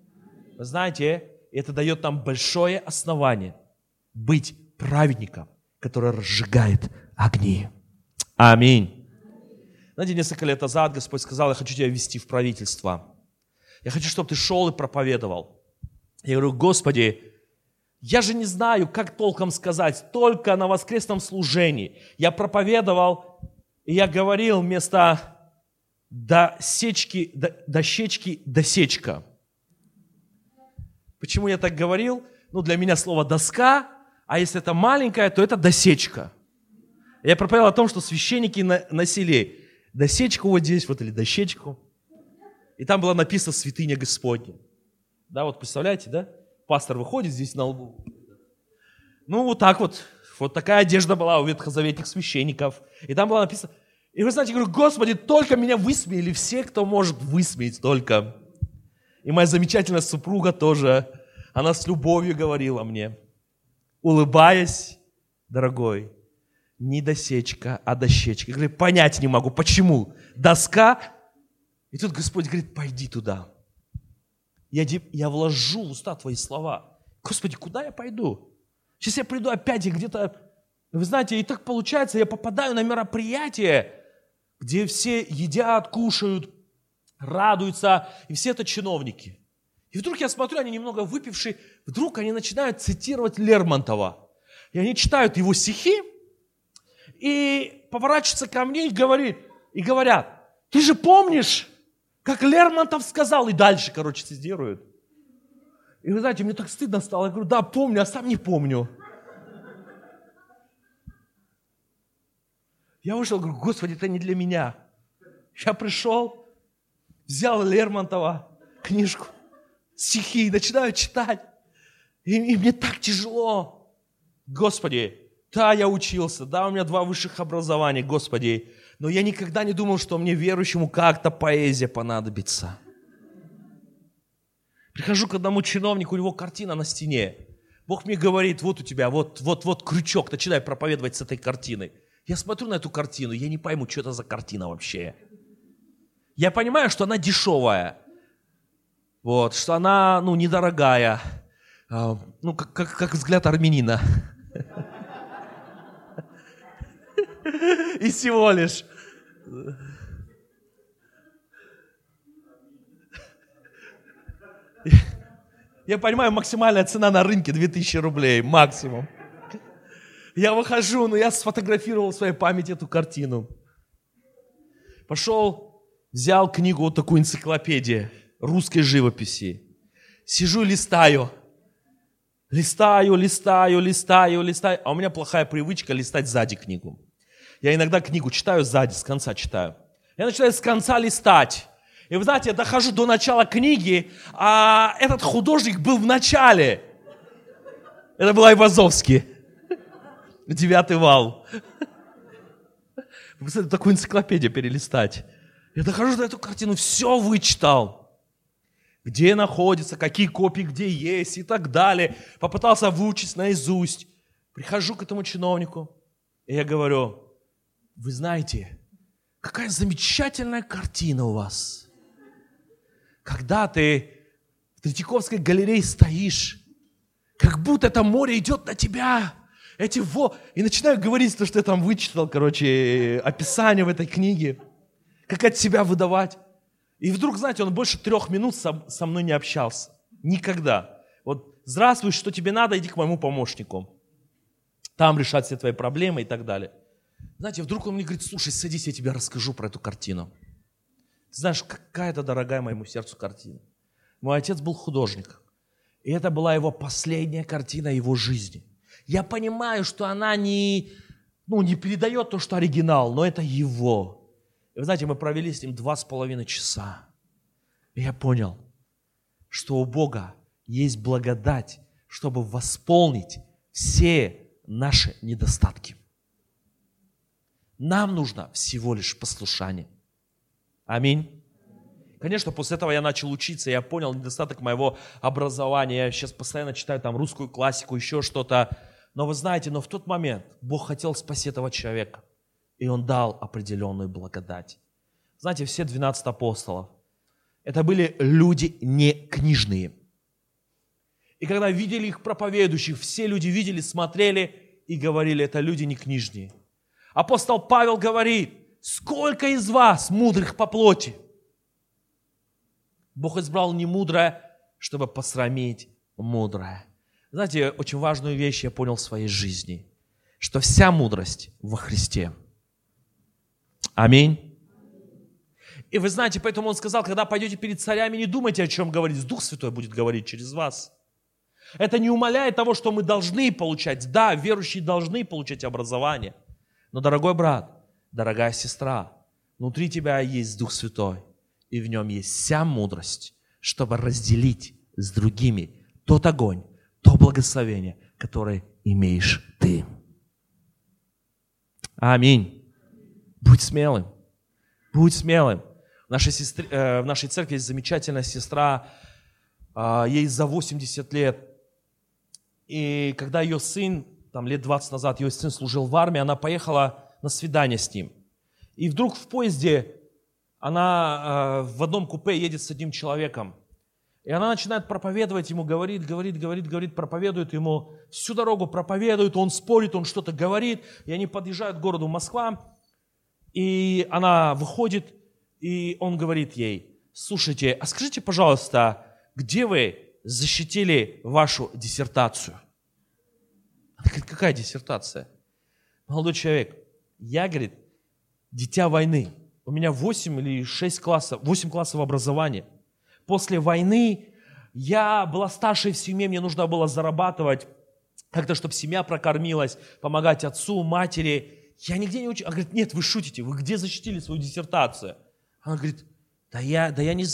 Вы знаете, это дает нам большое основание быть праведником, который разжигает огни. Аминь. Знаете, несколько лет назад Господь сказал, я хочу тебя ввести в правительство. Я хочу, чтобы ты шел и проповедовал. Я говорю, Господи, я же не знаю, как толком сказать, только на воскресном служении. Я проповедовал, и я говорил вместо досечки, дощечки, досечка. Почему я так говорил? Ну, для меня слово доска, а если это маленькая, то это досечка. Я проповедовал о том, что священники носили досечку вот здесь, вот или дощечку. И там было написано «Святыня Господня». Да, вот представляете, да? пастор выходит здесь на лбу. Ну, вот так вот. Вот такая одежда была у ветхозаветных священников. И там было написано, и вы знаете, я говорю, Господи, только меня высмеяли все, кто может высмеять только. И моя замечательная супруга тоже, она с любовью говорила мне, улыбаясь, дорогой, не досечка, а дощечка. Я говорю, понять не могу, почему? Доска. И тут Господь говорит, пойди туда. Я, я вложу в уста твои слова. Господи, куда я пойду? Сейчас я приду опять и где-то... Вы знаете, и так получается, я попадаю на мероприятие, где все едят, кушают, радуются, и все это чиновники. И вдруг я смотрю, они немного выпившие, вдруг они начинают цитировать Лермонтова. И они читают его стихи, и поворачиваются ко мне и, говорит, и говорят, ты же помнишь, как Лермонтов сказал, и дальше, короче, цитируют. И вы знаете, мне так стыдно стало. Я говорю, да, помню, а сам не помню. Я вышел, говорю, Господи, это не для меня. Я пришел, взял Лермонтова книжку, стихи, и начинаю читать. И, и мне так тяжело. Господи, да, я учился, да, у меня два высших образования, Господи, но я никогда не думал, что мне, верующему, как-то поэзия понадобится. Прихожу к одному чиновнику, у него картина на стене. Бог мне говорит, вот у тебя, вот, вот, вот крючок, начинай проповедовать с этой картиной. Я смотрю на эту картину, я не пойму, что это за картина вообще. Я понимаю, что она дешевая, вот, что она, ну, недорогая, а, ну, как, как, как взгляд армянина. И всего лишь. Я понимаю, максимальная цена на рынке 2000 рублей, максимум. Я выхожу, но я сфотографировал в своей памяти эту картину. Пошел, взял книгу, вот такую энциклопедию русской живописи. сижу и листаю. Листаю, листаю, листаю, листаю. А у меня плохая привычка листать сзади книгу. Я иногда книгу читаю сзади, с конца читаю. Я начинаю с конца листать. И вы знаете, я дохожу до начала книги, а этот художник был в начале. Это был Айвазовский. Девятый вал. Вы такую энциклопедию перелистать. Я дохожу до эту картину, все вычитал. Где находится, какие копии где есть и так далее. Попытался выучить наизусть. Прихожу к этому чиновнику, и я говорю, вы знаете, какая замечательная картина у вас. Когда ты в Третьяковской галерее стоишь, как будто это море идет на тебя. Эти во... И начинаю говорить то, что я там вычитал, короче, описание в этой книге. Как от себя выдавать. И вдруг, знаете, он больше трех минут со, со мной не общался. Никогда. Вот, здравствуй, что тебе надо, иди к моему помощнику. Там решать все твои проблемы и так далее. Знаете, вдруг он мне говорит, слушай, садись, я тебе расскажу про эту картину. Ты знаешь, какая это дорогая моему сердцу картина. Мой отец был художник. И это была его последняя картина его жизни. Я понимаю, что она не, ну, не передает то, что оригинал, но это его. И вы знаете, мы провели с ним два с половиной часа. И я понял, что у Бога есть благодать, чтобы восполнить все наши недостатки. Нам нужно всего лишь послушание. Аминь. Конечно, после этого я начал учиться, я понял недостаток моего образования. Я сейчас постоянно читаю там русскую классику, еще что-то. Но вы знаете, но в тот момент Бог хотел спасти этого человека. И Он дал определенную благодать. Знаете, все 12 апостолов, это были люди не книжные. И когда видели их проповедующих, все люди видели, смотрели и говорили, это люди не книжные. Апостол Павел говорит, сколько из вас мудрых по плоти? Бог избрал не мудрое, чтобы посрамить мудрое. Знаете, очень важную вещь я понял в своей жизни, что вся мудрость во Христе. Аминь. И вы знаете, поэтому он сказал, когда пойдете перед царями, не думайте, о чем говорить. Дух Святой будет говорить через вас. Это не умаляет того, что мы должны получать. Да, верующие должны получать образование – но, дорогой брат, дорогая сестра, внутри тебя есть Дух Святой, и в нем есть вся мудрость, чтобы разделить с другими тот огонь, то благословение, которое имеешь ты. Аминь. Будь смелым. Будь смелым. В нашей, сестре, э, в нашей церкви есть замечательная сестра, э, ей за 80 лет. И когда ее сын там лет 20 назад ее сын служил в армии, она поехала на свидание с ним. И вдруг в поезде она э, в одном купе едет с одним человеком. И она начинает проповедовать ему, говорит, говорит, говорит, говорит, проповедует ему, всю дорогу проповедует, он спорит, он что-то говорит, и они подъезжают к городу Москва, и она выходит, и он говорит ей, слушайте, а скажите, пожалуйста, где вы защитили вашу диссертацию? Она говорит, какая диссертация? Молодой человек, я, говорит, дитя войны. У меня 8 или 6 классов, 8 классов образования. После войны я была старшей в семье, мне нужно было зарабатывать как-то, чтобы семья прокормилась, помогать отцу, матери. Я нигде не учил. Она говорит, нет, вы шутите, вы где защитили свою диссертацию? Она говорит, да я, да я, не,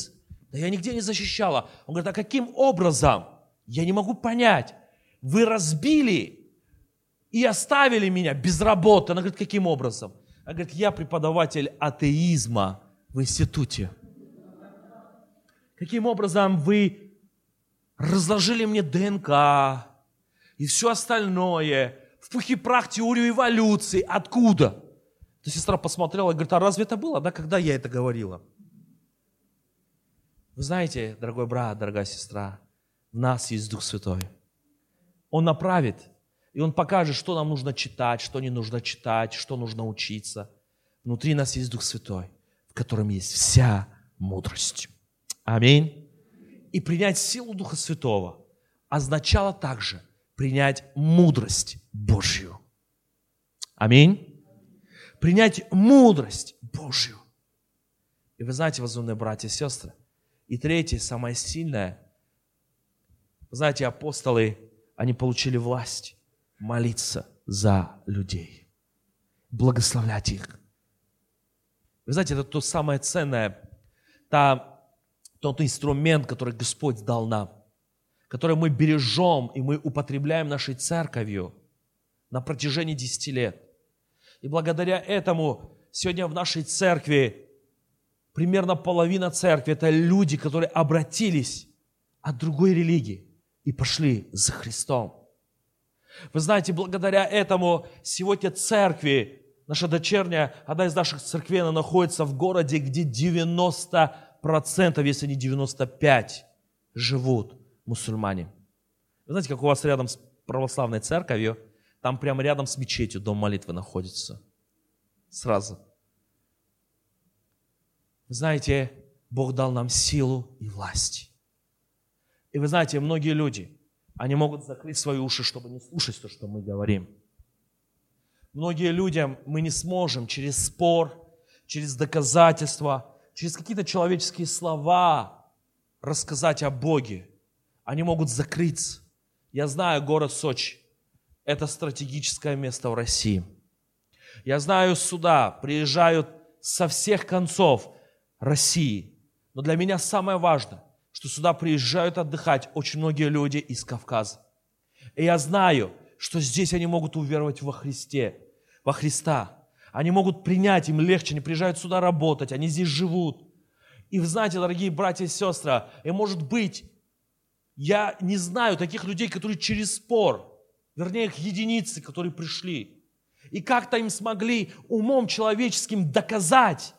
да я нигде не защищала. Он говорит, а каким образом? Я не могу понять. Вы разбили и оставили меня без работы. Она говорит, каким образом? Она говорит, я преподаватель атеизма в институте. Каким образом вы разложили мне ДНК и все остальное, в пух и прах теорию эволюции. Откуда? То сестра посмотрела и говорит, а разве это было, да, когда я это говорила? Вы знаете, дорогой брат, дорогая сестра, в нас есть Дух Святой. Он направит – и Он покажет, что нам нужно читать, что не нужно читать, что нужно учиться. Внутри нас есть Дух Святой, в котором есть вся мудрость. Аминь. И принять силу Духа Святого означало также принять мудрость Божью. Аминь. Принять мудрость Божью. И вы знаете, возможные братья и сестры, и третье, самое сильное, Знаете, апостолы, они получили власть молиться за людей, благословлять их. Вы знаете, это то самое ценное, та, тот инструмент, который Господь дал нам, который мы бережем и мы употребляем нашей церковью на протяжении 10 лет. И благодаря этому сегодня в нашей церкви примерно половина церкви – это люди, которые обратились от другой религии и пошли за Христом. Вы знаете, благодаря этому сегодня церкви, наша дочерняя, одна из наших церквей, она находится в городе, где 90%, если не 95%, живут мусульмане. Вы знаете, как у вас рядом с православной церковью, там прямо рядом с мечетью дом молитвы находится. Сразу. Вы знаете, Бог дал нам силу и власть. И вы знаете, многие люди, они могут закрыть свои уши, чтобы не слушать то, что мы говорим. Многие людям мы не сможем через спор, через доказательства, через какие-то человеческие слова рассказать о Боге. Они могут закрыться. Я знаю город Сочи. Это стратегическое место в России. Я знаю сюда приезжают со всех концов России. Но для меня самое важное, что сюда приезжают отдыхать очень многие люди из Кавказа. И я знаю, что здесь они могут уверовать во Христе, во Христа. Они могут принять, им легче, они приезжают сюда работать, они здесь живут. И знаете, дорогие братья и сестры, и может быть, я не знаю таких людей, которые через спор, вернее, их единицы, которые пришли, и как-то им смогли умом человеческим доказать,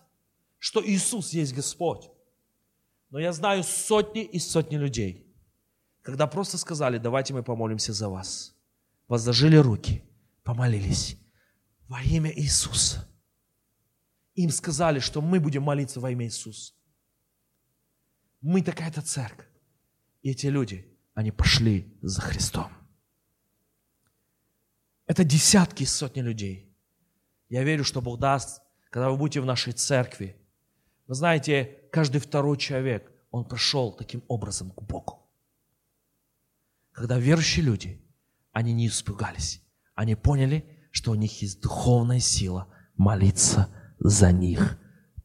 что Иисус есть Господь. Но я знаю сотни и сотни людей, когда просто сказали, давайте мы помолимся за вас. Возложили руки, помолились во имя Иисуса. Им сказали, что мы будем молиться во имя Иисуса. Мы такая-то церковь. И эти люди, они пошли за Христом. Это десятки и сотни людей. Я верю, что Бог даст, когда вы будете в нашей церкви, вы знаете, каждый второй человек, он пришел таким образом к Богу. Когда верующие люди, они не испугались. Они поняли, что у них есть духовная сила молиться за них,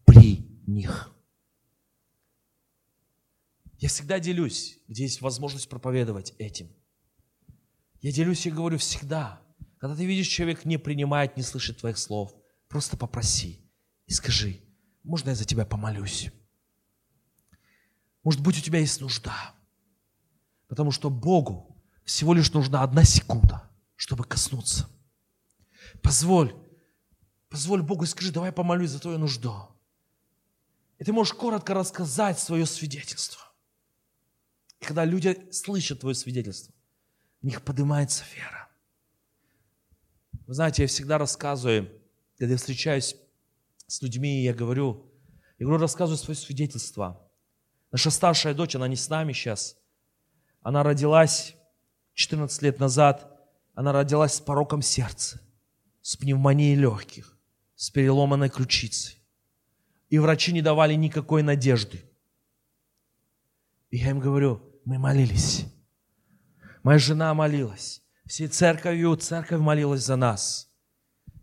при них. Я всегда делюсь, где есть возможность проповедовать этим. Я делюсь и говорю всегда, когда ты видишь, человек не принимает, не слышит твоих слов, просто попроси и скажи, можно я за тебя помолюсь? Может быть, у тебя есть нужда. Потому что Богу всего лишь нужна одна секунда, чтобы коснуться. Позволь, позволь Богу и скажи, давай помолюсь за твою нужду. И ты можешь коротко рассказать свое свидетельство. И когда люди слышат твое свидетельство, в них поднимается вера. Вы знаете, я всегда рассказываю, когда я встречаюсь с людьми, я говорю, я говорю, рассказываю свое свидетельство. Наша старшая дочь, она не с нами сейчас. Она родилась 14 лет назад, она родилась с пороком сердца, с пневмонией легких, с переломанной ключицей. И врачи не давали никакой надежды. И я им говорю, мы молились. Моя жена молилась. Всей церковью, церковь молилась за нас.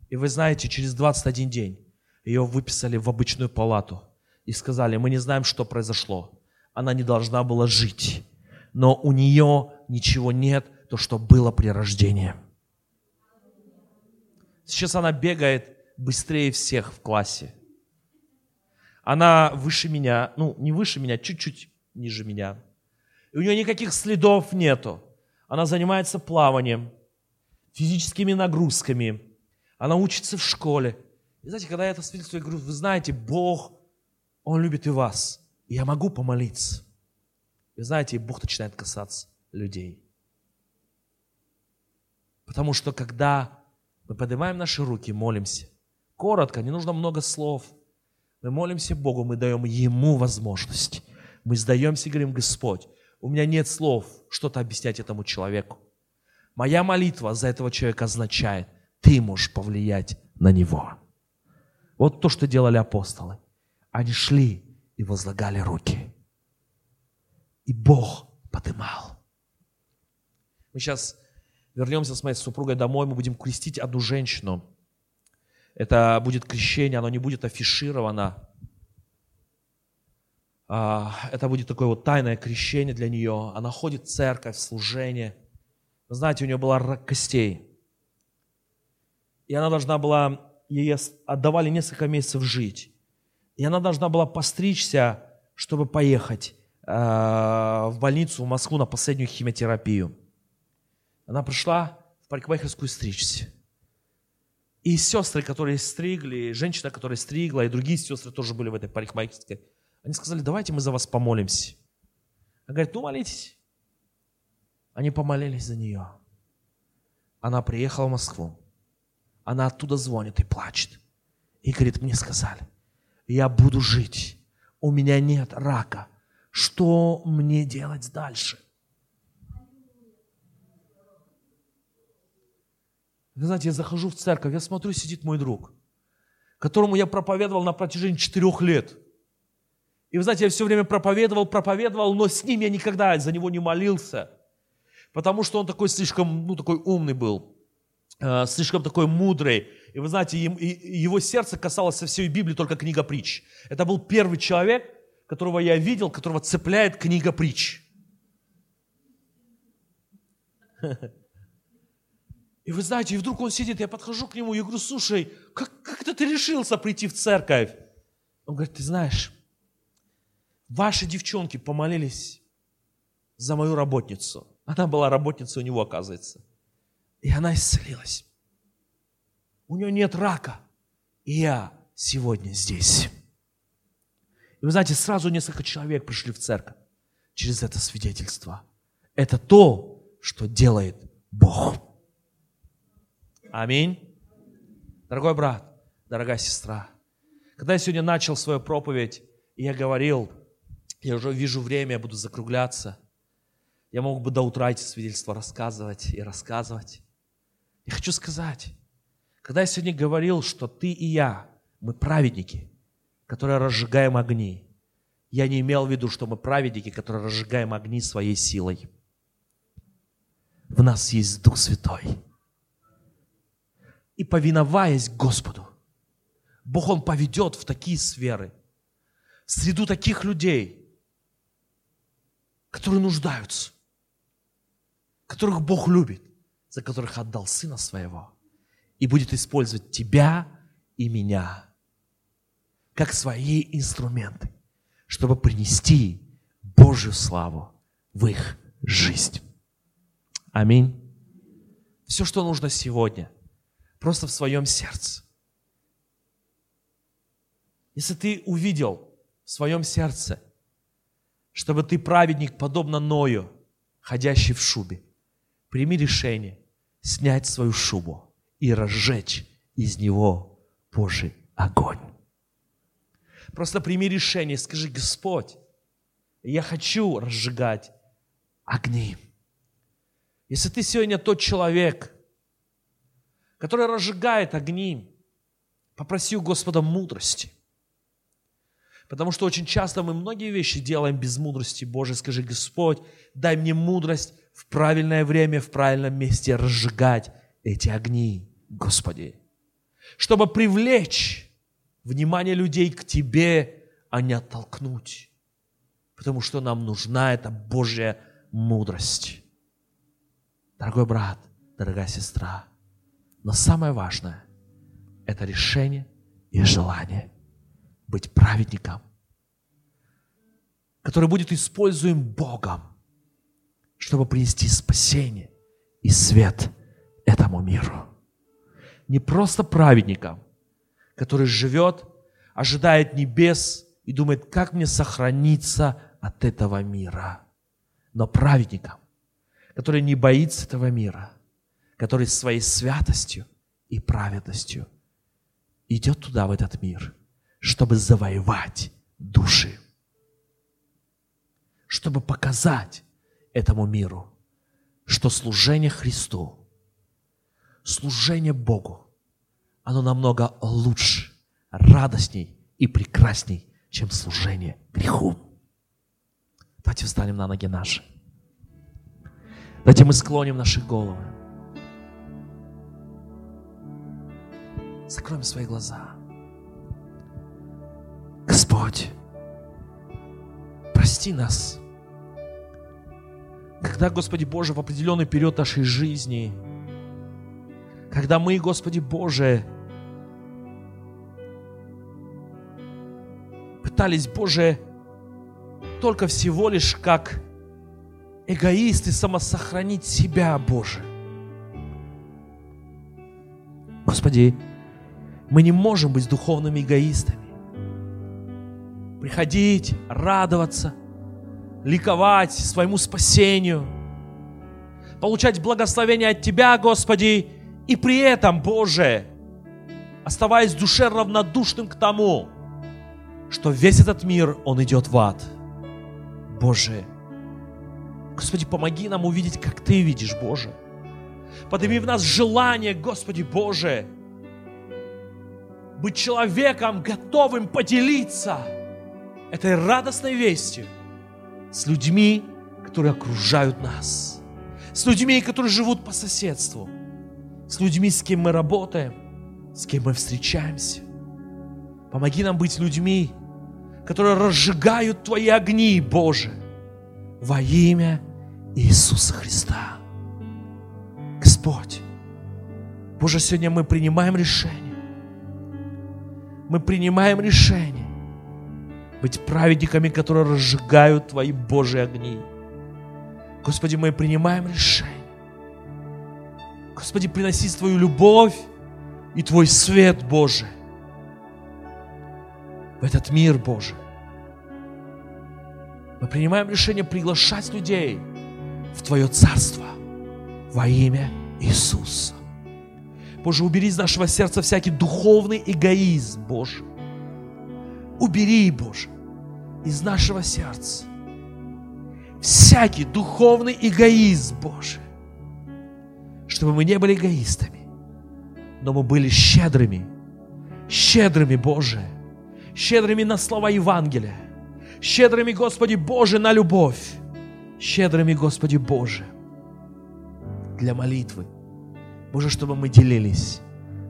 И вы знаете, через 21 день ее выписали в обычную палату и сказали, мы не знаем, что произошло. Она не должна была жить, но у нее ничего нет, то, что было при рождении. Сейчас она бегает быстрее всех в классе. Она выше меня, ну, не выше меня, чуть-чуть ниже меня. У нее никаких следов нету. Она занимается плаванием, физическими нагрузками. Она учится в школе. И знаете, когда я это свидетельствую, я говорю, вы знаете, Бог, Он любит и вас. И я могу помолиться. И знаете, Бог начинает касаться людей. Потому что когда мы поднимаем наши руки, молимся, коротко, не нужно много слов, мы молимся Богу, мы даем Ему возможность. Мы сдаемся и говорим, Господь, у меня нет слов что-то объяснять этому человеку. Моя молитва за этого человека означает, ты можешь повлиять на него. Вот то, что делали апостолы. Они шли и возлагали руки. И Бог подымал. Мы сейчас вернемся с моей супругой домой, мы будем крестить одну женщину. Это будет крещение, оно не будет афишировано. А, это будет такое вот тайное крещение для нее. Она ходит в церковь, в служение. Вы знаете, у нее была рак костей. И она должна была, ей отдавали несколько месяцев жить. И она должна была постричься, чтобы поехать э, в больницу в Москву на последнюю химиотерапию. Она пришла в парикмахерскую стричься. И сестры, которые стригли, женщина, которая стригла, и другие сестры тоже были в этой парикмахерской, они сказали, давайте мы за вас помолимся. Она говорит, ну молитесь. Они помолились за нее. Она приехала в Москву. Она оттуда звонит и плачет. И говорит, мне сказали, я буду жить. У меня нет рака. Что мне делать дальше? Вы знаете, я захожу в церковь, я смотрю, сидит мой друг, которому я проповедовал на протяжении четырех лет. И вы знаете, я все время проповедовал, проповедовал, но с ним я никогда за него не молился, потому что он такой слишком, ну, такой умный был, э, слишком такой мудрый. И вы знаете, его сердце касалось со всей Библии только книга притч. Это был первый человек, которого я видел, которого цепляет книга притч. И вы знаете, и вдруг он сидит, я подхожу к нему и говорю, слушай, как, как это ты решился прийти в церковь? Он говорит, ты знаешь, ваши девчонки помолились за мою работницу. Она была работницей у него, оказывается. И она исцелилась. У нее нет рака. И я сегодня здесь. И вы знаете, сразу несколько человек пришли в церковь через это свидетельство. Это то, что делает Бог. Аминь. Дорогой брат, дорогая сестра, когда я сегодня начал свою проповедь, я говорил, я уже вижу время, я буду закругляться, я мог бы до утра эти свидетельства рассказывать и рассказывать. Я хочу сказать, когда я сегодня говорил, что ты и я, мы праведники, которые разжигаем огни, я не имел в виду, что мы праведники, которые разжигаем огни своей силой. В нас есть Дух Святой – и повиноваясь Господу, Бог Он поведет в такие сферы, в среду таких людей, которые нуждаются, которых Бог любит, за которых отдал Сына Своего, и будет использовать тебя и меня как свои инструменты, чтобы принести Божью славу в их жизнь. Аминь. Все, что нужно сегодня – просто в своем сердце. Если ты увидел в своем сердце, чтобы ты праведник, подобно Ною, ходящий в шубе, прими решение снять свою шубу и разжечь из него Божий огонь. Просто прими решение, скажи, Господь, я хочу разжигать огни. Если ты сегодня тот человек, который разжигает огни. Попроси у Господа мудрости. Потому что очень часто мы многие вещи делаем без мудрости Божией. Скажи, Господь, дай мне мудрость в правильное время, в правильном месте разжигать эти огни, Господи. Чтобы привлечь внимание людей к Тебе, а не оттолкнуть. Потому что нам нужна эта Божья мудрость. Дорогой брат, дорогая сестра, но самое важное – это решение и желание быть праведником, который будет используем Богом, чтобы принести спасение и свет этому миру. Не просто праведником, который живет, ожидает небес и думает, как мне сохраниться от этого мира, но праведником, который не боится этого мира – который своей святостью и праведностью идет туда, в этот мир, чтобы завоевать души, чтобы показать этому миру, что служение Христу, служение Богу, оно намного лучше, радостней и прекрасней, чем служение греху. Давайте встанем на ноги наши. Давайте мы склоним наши головы. Закроем свои глаза. Господь, прости нас. Когда, Господи Боже, в определенный период нашей жизни, когда мы, Господи Боже, пытались, Боже, только всего лишь как эгоисты самосохранить себя, Боже. Господи, мы не можем быть духовными эгоистами. Приходить, радоваться, ликовать своему спасению, получать благословение от Тебя, Господи, и при этом, Боже, оставаясь в душе равнодушным к тому, что весь этот мир, он идет в ад. Боже, Господи, помоги нам увидеть, как Ты видишь, Боже. Подними в нас желание, Господи Боже, быть человеком, готовым поделиться этой радостной вестью с людьми, которые окружают нас, с людьми, которые живут по соседству, с людьми, с кем мы работаем, с кем мы встречаемся. Помоги нам быть людьми, которые разжигают Твои огни, Боже, во имя Иисуса Христа. Господь, Боже, сегодня мы принимаем решение. Мы принимаем решение быть праведниками, которые разжигают Твои Божьи огни. Господи, мы принимаем решение. Господи, приносить Твою любовь и Твой свет, Божий, в этот мир, Божий. Мы принимаем решение приглашать людей в Твое Царство во имя Иисуса. Боже, убери из нашего сердца всякий духовный эгоизм, Боже. Убери, Боже, из нашего сердца всякий духовный эгоизм, Боже. Чтобы мы не были эгоистами, но мы были щедрыми, щедрыми, Боже, щедрыми на слова Евангелия, щедрыми, Господи Боже, на любовь, щедрыми, Господи Боже, для молитвы. Боже, чтобы мы делились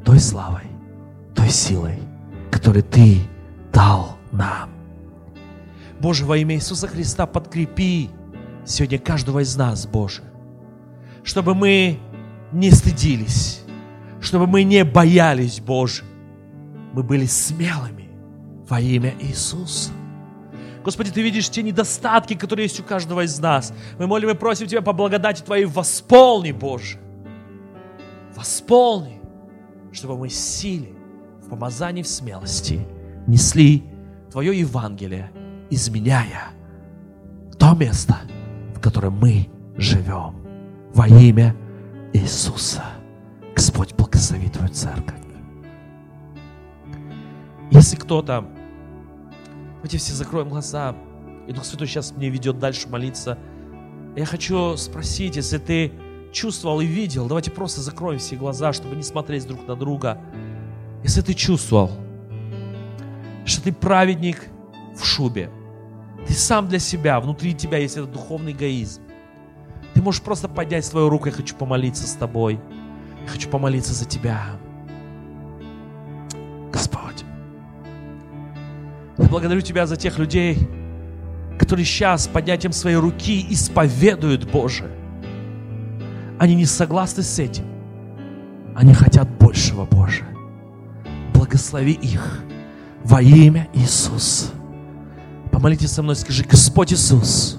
той славой, той силой, которую Ты дал нам. Боже, во имя Иисуса Христа подкрепи сегодня каждого из нас, Боже, чтобы мы не стыдились, чтобы мы не боялись, Боже, мы были смелыми во имя Иисуса. Господи, Ты видишь те недостатки, которые есть у каждого из нас. Мы молим и просим Тебя по благодати Твоей восполни, Боже. Восполни, чтобы мы силе, в помазании, в смелости несли Твое Евангелие, изменяя то место, в котором мы живем. Во имя Иисуса. Господь благослови Твою церковь. Если кто-то Давайте все закроем глаза. И Дух Святой сейчас мне ведет дальше молиться. Я хочу спросить, если ты чувствовал и видел, давайте просто закроем все глаза, чтобы не смотреть друг на друга. Если ты чувствовал, что ты праведник в шубе, ты сам для себя, внутри тебя есть этот духовный эгоизм. Ты можешь просто поднять свою руку, я хочу помолиться с тобой. Я хочу помолиться за тебя. Господь, я благодарю Тебя за тех людей, которые сейчас поднятием своей руки исповедуют Боже. Они не согласны с этим. Они хотят большего, Боже. Благослови их во имя Иисуса. Помолитесь со мной, скажи, Господь Иисус,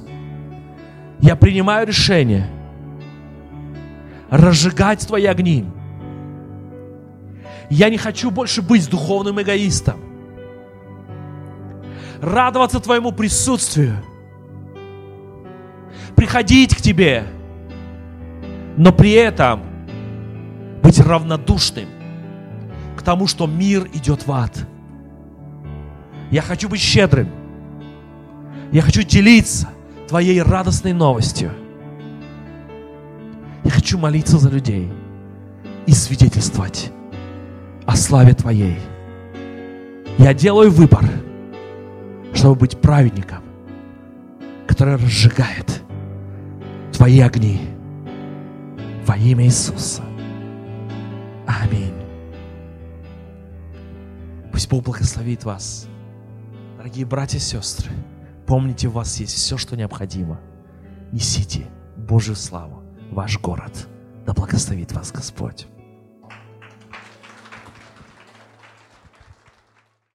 я принимаю решение разжигать Твои огни. Я не хочу больше быть духовным эгоистом радоваться Твоему присутствию, приходить к Тебе, но при этом быть равнодушным к тому, что мир идет в ад. Я хочу быть щедрым. Я хочу делиться Твоей радостной новостью. Я хочу молиться за людей и свидетельствовать о славе Твоей. Я делаю выбор – чтобы быть праведником, который разжигает твои огни Во имя Иисуса. Аминь. Пусть Бог благословит вас. Дорогие братья и сестры, помните, у вас есть все, что необходимо. Несите Божью славу в ваш город. Да благословит вас Господь.